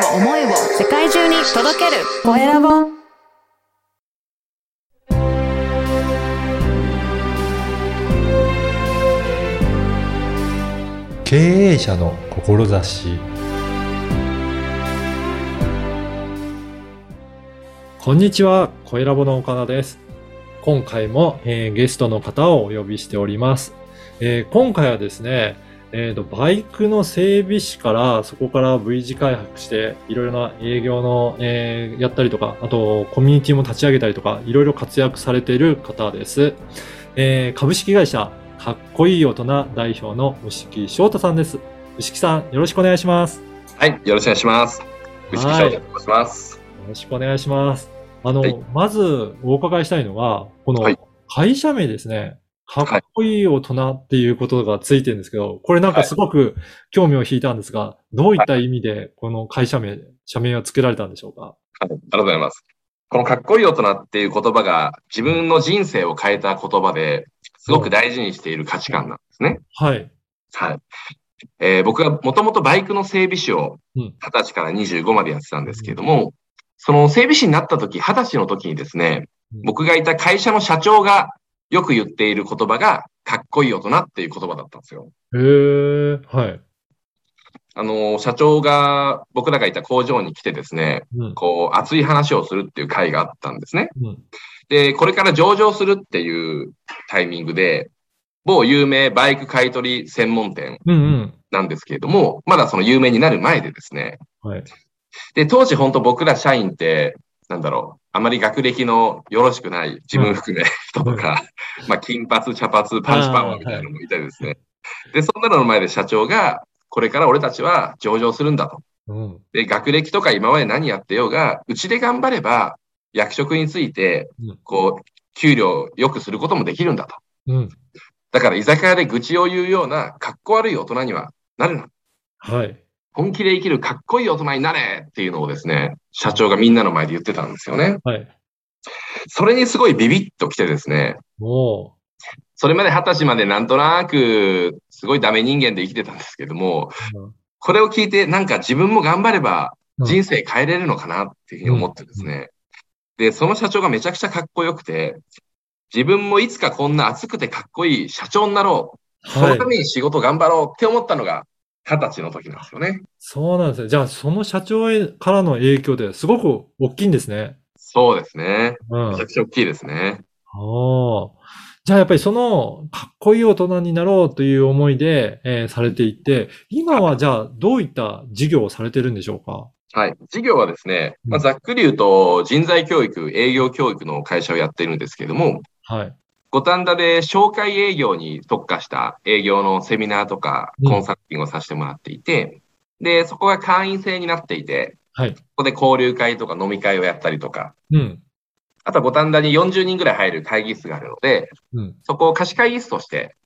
を思いを世界中に届けるコエラボ経営者の志こんにちは、コエラボの岡田です。今回も、えーゲストの方をお呼びしております。えー今回はですね、えーと、バイクの整備士から、そこから V 字開発して、いろいろな営業の、えーやったりとか、あと、コミュニティも立ち上げたりとか、いろいろ活躍されている方です。えー株式会社、かっこいい大人代表の牛木翔太さんです。牛木さん、よろしくお願いします。はい、よろしくお願いします。牛木翔太と申します。よろしくお願いします。あの、はいまずお伺いしたいのは、このはい会社名ですね。かっこいい大人っていうことがついてるんですけど、これなんかすごく興味を引いたんですが、どういった意味でこの会社名、社名を作られたんでしょうか？はい、ありがとうございます。このかっこいい大人っていう言葉が自分の人生を変えた言葉ですごく大事にしている価値観なんですね。はい。はい。えー僕がもともとバイクの整備士をうん20歳から25までやってたんですけれども、その整備士になった時、20歳の時にですね、うん僕がいた会社の社長がよく言っている言葉が、かっこいい大人っていう言葉だったんですよ。へー、はい。あの、社長が僕らがいた工場に来てですね、うん。こう、熱い話をするっていう会があったんですね。うん。で、これから上場するっていうタイミングで、某有名バイク買取専門店うんうん。なんですけれども、まだその有名になる前でですね。はい。で、当時本当僕ら社員って、なんだろう、あまり学歴のよろしくない自分含め人とか、まあ金髪、茶髪、パンチパーマみたいなのもいたりですね。で、そんなのの前で社長が、これから俺たちは上場するんだと。うん。で、学歴とか今まで何やってようが、うちで頑張れば、役職についてうん、こう、給料を良くすることもできるんだと。うん。だから居酒屋で愚痴を言うような、かっこ悪い大人にはなるな。はい。本気で生きるかっこいい大人になれっていうのをですね、社長がみんなの前で言ってたんですよね。はい。それにすごいビビッときてですね、おー。それまで二十歳までなんとなく、すごいダメ人間で生きてたんですけども、これを聞いてなんか自分も頑張ればうん人生変えれるのかなっていうふうに思ってですね。で、その社長がめちゃくちゃかっこよくて、自分もいつかこんな熱くてかっこいい社長になろう。そはいのた。めに仕事頑張ろうって思ったのが二十歳の時なんですよね。そうなんですね。じゃあ、その社長へからの影響ですごく大きいんですね。そうですね。うん。めちゃくちゃ大きいですね。ああ。じゃあやっぱりその、かっこいい大人になろうという思いで、えーされていて、今はじゃあどういった事業をされてるんでしょうか？はい。事業はですね、まあ、うんざっくり言うと人材教育、営業教育の会社をやっているんですけれども、はい。五反田で紹介営業に特化した営業のセミナーとかうんコンサルティングをさせてもらっていて、で、そこが会員制になっていて、はい。ここで交流会とか飲み会をやったりとか、うん。あとは五反田に40人ぐらい入る会議室があるので、うん。そこを貸し会議室として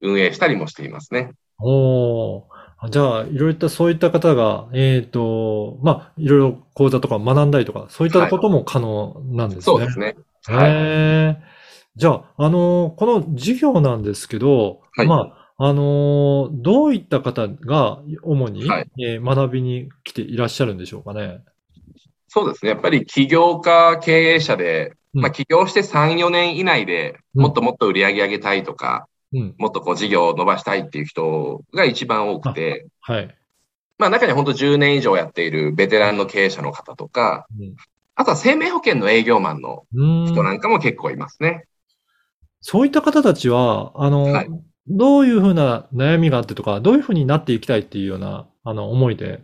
運営したりもしていますね。おー。じゃあ、いろいったそういった方が、えっと、まあ、いろいろ講座とか学んだりとか、そういったことも可能なんですね。そうですね。はい。へえ。じゃあ、あのこの授業なんですけど、はいまあ、あのどういった方が主に、はいえー学びに来ていらっしゃるんでしょうかね？そうですね。やっぱり起業家経営者で、うんまあ起業して3、4年以内でうんもっともっと売り上げ上げたいとか、うん。もっとこう事業を伸ばしたいっていう人が一番多くて、はい。まあ中には本当10年以上やっているベテランの経営者の方とか、あとは生命保険の営業マンのうん。う人ーなんんかも結構いますね。そういった方たちは、あの、はいどういうふうな悩みがあってとか、どういうふうになっていきたいっていうような、あの、思いで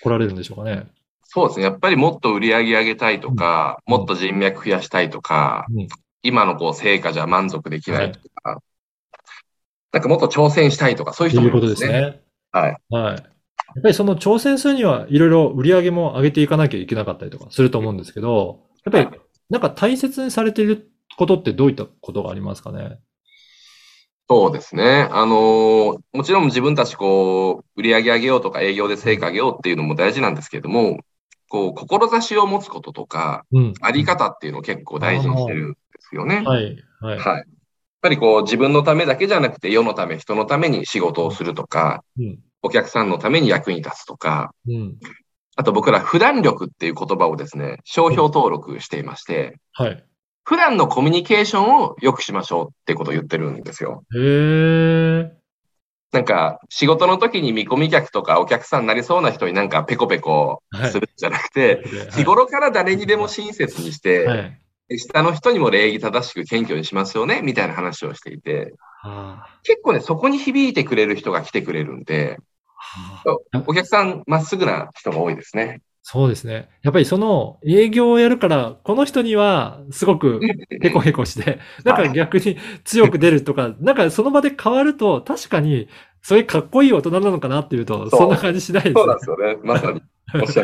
来られるんでしょうかね？そうですね。やっぱりもっと売り上げ上げたいとか、うんもっと人脈増やしたいとか、うん今のこう成果じゃ満足できないとか、なんかもっと挑戦したいとか、そういうということ人もいまね。ですすね。はい。はい。やっぱりその挑戦するにはいろいろ売り上げも上げていかなきゃいけなかったりとかすると思うんですけど、やっぱりなんか大切にされていることってどういったことがありますかね？そうですね。あのーもちろん自分たちこう、売り上げ上げようとか営業で成果上げようっていうのも大事なんですけれども、こう、志を持つこととか、うん。あり方っていうのを結構大事にしてるんですよね。はい。はい。はい。やっぱりこう、自分のためだけじゃなくて、世のため、人のために仕事をするとか、うん。お客さんのために役に立つとか、うん。あと僕ら普段力っていう言葉をですね、商標登録していまして、はい。普段のコミュニケーションを良くしましょうってことを言ってるんですよ。へえ。なんか、仕事の時に見込み客とかお客さんになりそうな人になんかペコペコするんじゃなくて、日頃から誰にでも親切にして、はい。下の人にも礼儀正しく謙虚にしますよね、みたいな話をしていて、は結構ね、そこに響いてくれる人が来てくれるんで、あはあお客さんまっすぐな人が多いですね。そうですね。やっぱりその営業をやるから、この人にはすごくヘコヘコして、なんか逆に強く出るとか、なんかその場で変わると、確かに、それかっこいい大人なのかなっていうと、そんな感じしないですそうねなんですよね。まさに。おっしゃ。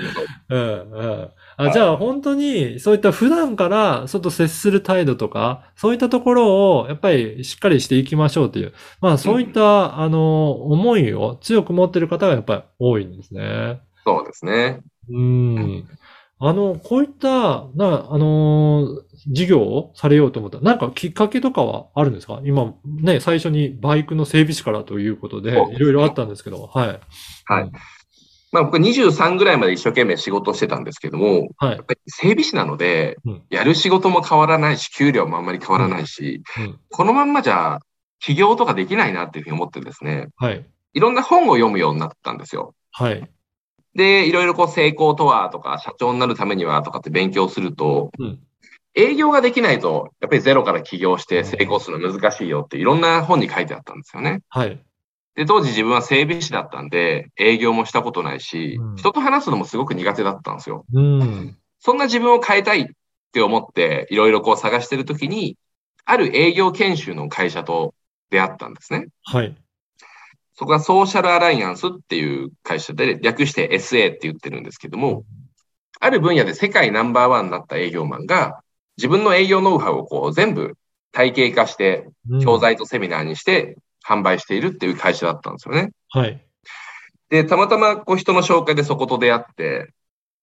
うんうん。あ、じゃあ本当に、そういった普段から外接する態度とか、そういったところを、やっぱりしっかりしていきましょうという、まあそういった、あの、思いを強く持っている方がやっぱり多いんですね。そうですね。うん。あの、こういった、な、あのー事業をされようと思ったなんかきっかけとかはあるんですか？今、ね、最初にバイクの整備士からということで、いろいろあったんですけど、はい。はい。まあ僕23ぐらいまで一生懸命仕事をしてたんですけども、はいやっ。ぱり整備士なのでうん、やる仕事も変わらないし、給料もあんまり変わらないし、うん。このまんまじゃ起業とかできないなっていうふうに思ってですね、はい。いろんな本を読むようになったんですよ。はい。で、いろいろこう成功とはとか、社長になるためにはとかって勉強すると、うん。営業ができないと、やっぱりゼロから起業して成功するの難しいよっていろんな本に書いてあったんですよね。はい。で、当時自分は整備士だったんで、営業もしたことないし、うん人と話すのもすごく苦手だったんですよ。うん。そんな自分を変えたいって思って、いろいろこう探してるときに、ある営業研修の会社と出会ったんですね。はい。そこがソーシャルアライアンスっていう会社で、略して SA って言ってるんですけども、ある分野で世界ナンバーワンになった営業マンが、自分の営業ノウハウをこう全部体系化して、うん教材とセミナーにして販売しているっていう会社だったんですよね。はい。で、たまたまこう人の紹介でそこと出会って、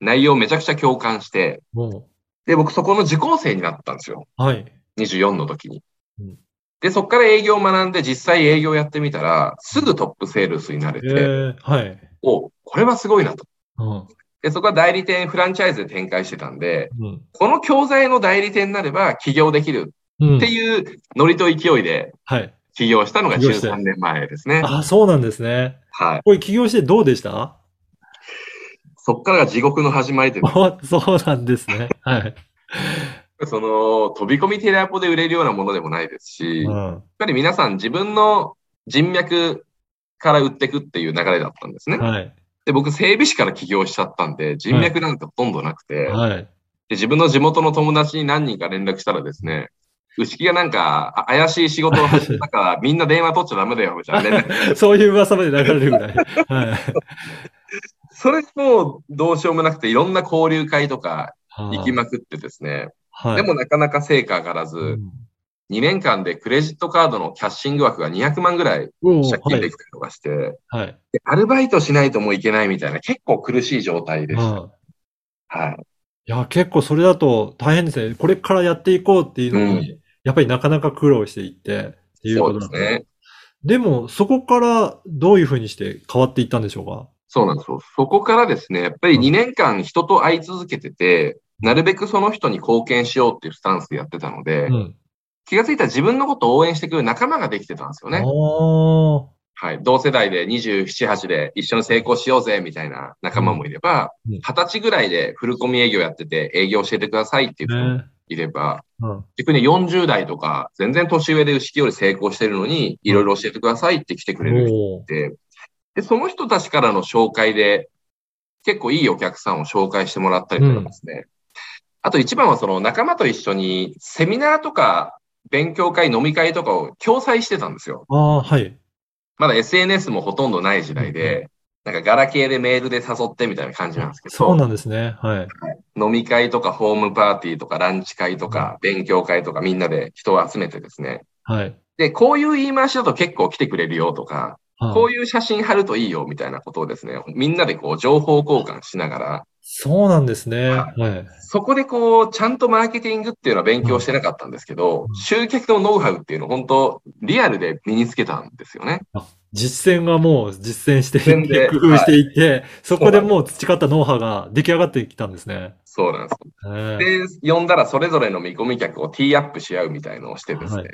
内容めちゃくちゃ共感して、もで、僕そこの受講生になったんですよ。う、はい。24の時にうん。で、そこから営業を学んで実際営業やってみたら、すぐトップセールスになれえて、ー、はい。お、これはすごいなと。うん。で、そこは代理店、フランチャイズで展開してたんで、うん。この教材の代理店になれば起業できるうんっていうノリと勢いではい。起業したのが起業して13年前ですね。あ、そうなんですね。はい。これ起業してどうでした？そこからが地獄の始まりという そうなんですね。はい。その、飛び込みテレアポで売れるようなものでもないですし、やっうん。ぱり皆さん自分の人脈から売っていくっていう流れだったんですね。はい。で、僕、整備士から起業しちゃったんで、人脈なんてほとんどなくて、はい。で自分の地元の友達に何人か連絡したらですね、牛木がなんか、あ怪しい仕事を始めたから、みんな電話取っちゃダメだよ、みたいな連絡。そういう噂まで流れるぐらい。はい。それもうどうしようもなくて、いろんな交流会とかは行きまくってですね、はい。でもなかなか成果上がらず、うん、2年間でクレジットカードのキャッシング額が200万ぐらい借はい金でき。たりとかして、はい。でアルバイトしないともういけないみたいな結構苦しい状態でした。はいはい。いや、結構それだと大変ですね。これからやっていこうっていうのに、やっぱりなかなか苦労していって、っていうそうことなんですね。でも、そこからどういうふうにして変わっていったんでしょうか？そうなんですよ。そこからですね、やっぱり2年間人と会い続けてて、なるべくその人に貢献しようっていうスタンスでやってたので、うん。気がついたら自分のことを応援してくれる仲間ができてたんですよね。はい。同世代で27、8で一緒に成功しようぜみたいな仲間もいればうん、20歳ぐらいでフルコミ営業やってて営業教えてくださいっていう人もね。いれば、うん。逆に40代とか全然年上で牛木より成功してるのに、いろいろ教えてくださいって来てくれる人おーで、で、その人たちからの紹介で、結構いいお客さんを紹介してもらったりとかですね。あと一番はその仲間と一緒にセミナーとか勉強会、飲み会とかを共催してたんですよ。ああ、はい。まだ SNS もほとんどない時代で、なんかガラケーでメールで誘ってみたいな感じなんですけど、そうなんですね。はい。飲み会とかホームパーティーとかランチ会とか勉強会とかみんなで人を集めてですね。はい。で、こういう言い回しだと結構来てくれるよとか、はいこういう写真貼るといいよみたいなことをですね、みんなでこう情報交換しながら、そうなんですね。ははい。そこでこう、ちゃんとマーケティングっていうのは勉強してなかったんですけど、うん集客のノウハウっていうのを本当、リアルで身につけたんですよね。実践がもう実践して工夫していって、そこでもう培ったノウハウが出来上がってきたんですね。そうなんです。で、呼んだらそれぞれの見込み客をティーアップし合うみたいのをしてですね。はい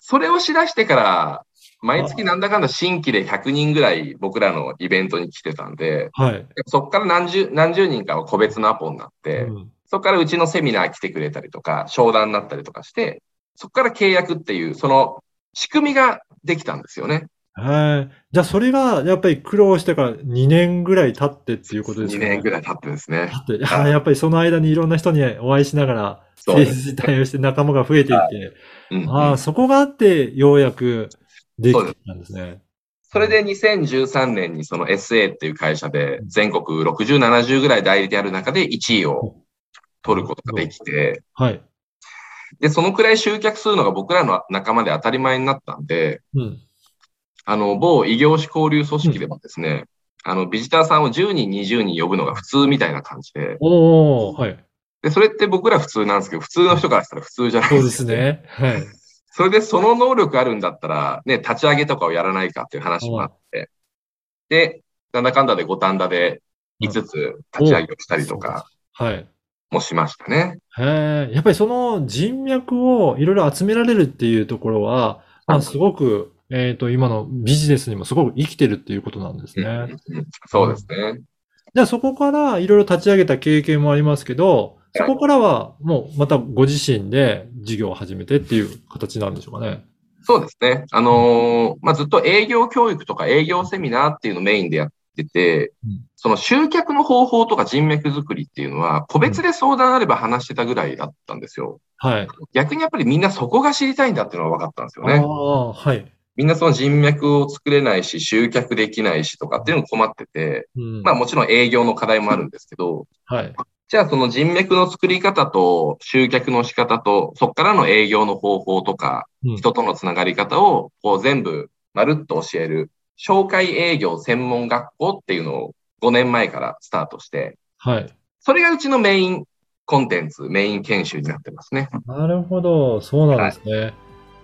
それをしだしてから、毎月なんだかんだ新規で100人ぐらい僕らのイベントに来てたんで、はい。そこから何十何十人かは個別のアポになって、うんそこからうちのセミナー来てくれたりとか、商談になったりとかして、そこから契約っていう、その仕組みができたんですよね。はい。じゃあそれがやっぱり苦労してから2年ぐらい経ってっていうことです2ね。年ぐらい経ってですね。経って、あーやっぱりその間にいろんな人にお会いしながら、そうです。誠実に対応して仲間が増えていって、うんああ、そこがあってようやくできたんですね。それで2013年にその SA っていう会社で全国60、70ぐらい代理である中で1位を取ることができて、はい。で、そのくらい集客するのが僕らの仲間で当たり前になったんで、うん。あの、某異業種交流組織でもですね、あの、ビジターさんを10人、20人呼ぶのが普通みたいな感じで、おー、はい。で、それって僕ら普通なんですけど、普通の人からしたら普通じゃないそうです。ね。はい。それでその能力あるんだったら、ね、立ち上げとかをやらないかっていう話もあって、で、なんだかんだで五反田で5つ立ち上げをしたりとかはい。もしましたね。へえ、やっぱりその人脈をいろいろ集められるっていうところは、まあ、はいすごく、えっと、今のビジネスにもすごく生きてるっていうことなんですうんね。うんそうですね。じゃあそこからいろいろ立ち上げた経験もありますけど、そこからはもうまたご自身で事業を始めてっていう形なんでしょうかね。そうですね。あのーまあ、ずっと営業教育とか営業セミナーっていうのをメインでやっててうん、その集客の方法とか人脈作りっていうのは、個別で相談あれば話してたぐらいだったんですよ。はい。逆にやっぱりみんなそこが知りたいんだっていうのが分かったんですよね。ああ、はい。みんなその人脈を作れないし、集客できないしとかっていうのに困ってて、うん。まあもちろん営業の課題もあるんですけど、はい。じゃあその人脈の作り方と集客の仕方と、そこからの営業の方法とか、うん人とのつながり方をこう全部まるっと教える、紹介営業専門学校っていうのを5年前からスタートして、はい。それがうちのメインコンテンツ、メイン研修になってますね。なるほど。そうなんですね。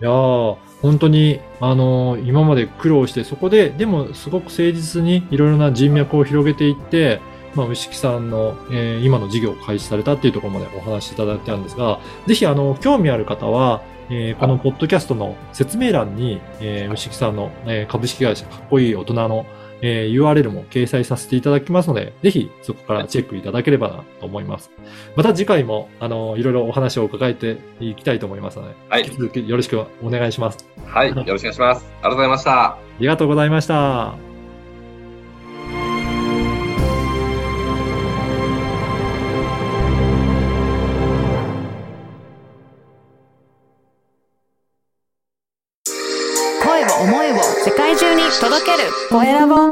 い、やー本当に、あのー今まで苦労して、そこで、でもすごく誠実にいろいろな人脈を広げていって、まあ、牛木さんの、えー今の事業を開始されたっていうところまでお話しいただいたんですが、ぜひ、あの、興味ある方は、えーこのポッドキャストの説明欄に、えー牛木さんの、えー株式会社かっこいい大人の、えー URL も掲載させていただきますので、ぜひそこからチェックいただければなと思います。また次回も、あの、いろいろお話を伺えていきたいと思いますので、はい引き続きよろしくお願いします。はい。よろしくお願いします。ありがとうございました。ありがとうございました。声を思